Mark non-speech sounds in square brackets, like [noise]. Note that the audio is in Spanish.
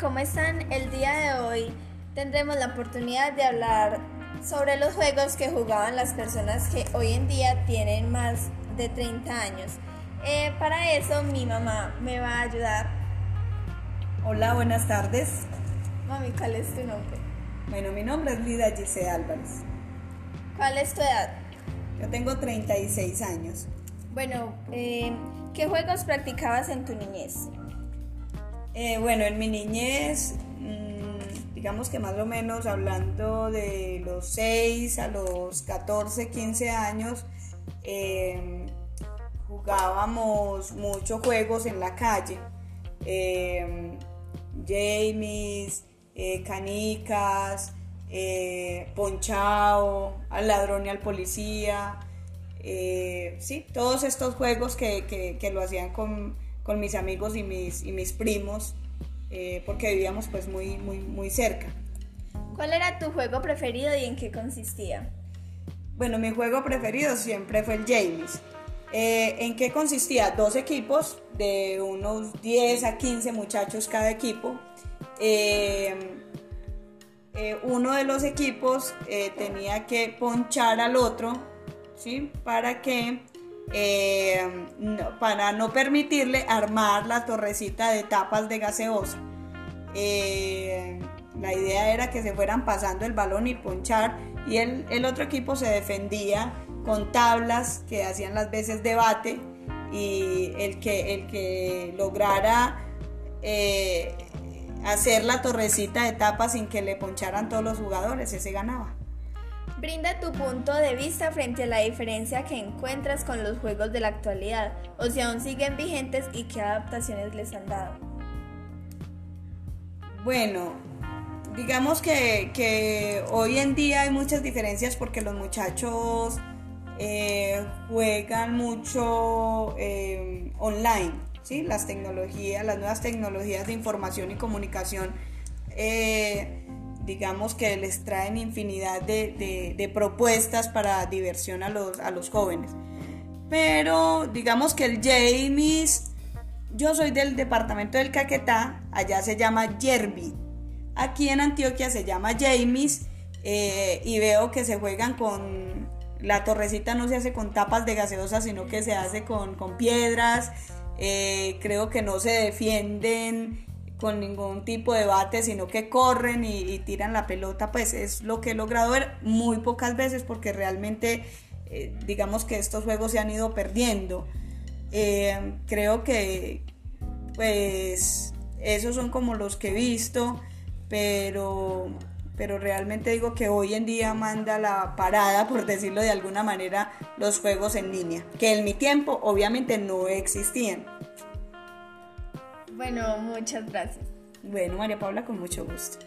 ¿cómo están? El día de hoy tendremos la oportunidad de hablar sobre los juegos que jugaban las personas que hoy en día tienen más de 30 años. Eh, para eso mi mamá me va a ayudar. Hola, buenas tardes. Mami, ¿cuál es tu nombre? Bueno, mi nombre es Lida Gise Álvarez. ¿Cuál es tu edad? Yo tengo 36 años. Bueno, eh, ¿qué juegos practicabas en tu niñez? Eh, bueno, en mi niñez, mmm, digamos que más o menos hablando de los 6 a los 14, 15 años, eh, jugábamos muchos juegos en la calle. Eh, Jamies, canicas, ponchao, al ladrón y al policía. sí, todos estos juegos que, que lo hacían con con mis amigos y mis, y mis primos, eh, porque vivíamos pues muy, muy, muy cerca. ¿Cuál era tu juego preferido y en qué consistía? Bueno, mi juego preferido siempre fue el James. Eh, ¿En qué consistía? Dos equipos de unos 10 a 15 muchachos cada equipo. Eh, uno de los equipos tenía que ponchar al otro, ¿sí? Para que eh, para no permitirle armar la torrecita de tapas de gaseosa. Eh, la idea era que se fueran pasando el balón y ponchar y el, otro equipo se defendía con tablas que hacían las veces debate y el que, el que lograra eh, hacer la torrecita de tapas sin que le poncharan todos los jugadores, ese ganaba. Brinda tu punto de vista frente a la diferencia que encuentras con los juegos de la actualidad, o si aún siguen vigentes y qué adaptaciones les han dado. Bueno, digamos que, hoy en día hay muchas diferencias porque los muchachos eh, juegan mucho eh, online, ¿sí? Las tecnologías, las nuevas tecnologías de información y comunicación. Eh, digamos que les traen infinidad de, propuestas para diversión a los, a los, jóvenes. Pero digamos que el James, yo soy del departamento del Caquetá, allá se llama Yerby. Aquí en Antioquia se llama James eh, y veo que se juegan con... La torrecita no se hace con tapas de gaseosa, sino que se hace con, piedras. Eh, creo que no se defienden con ningún tipo de bate, sino que corren y, tiran la pelota, pues es lo que he logrado ver muy pocas veces porque realmente eh, digamos que estos juegos se han ido perdiendo. Eh, creo que pues esos son como los que he visto, pero, pero realmente digo que hoy en día manda la parada, [laughs] por decirlo de alguna manera, los juegos en línea, que en mi tiempo obviamente no existían. Bueno, muchas gracias. Bueno, María Paula, con mucho gusto.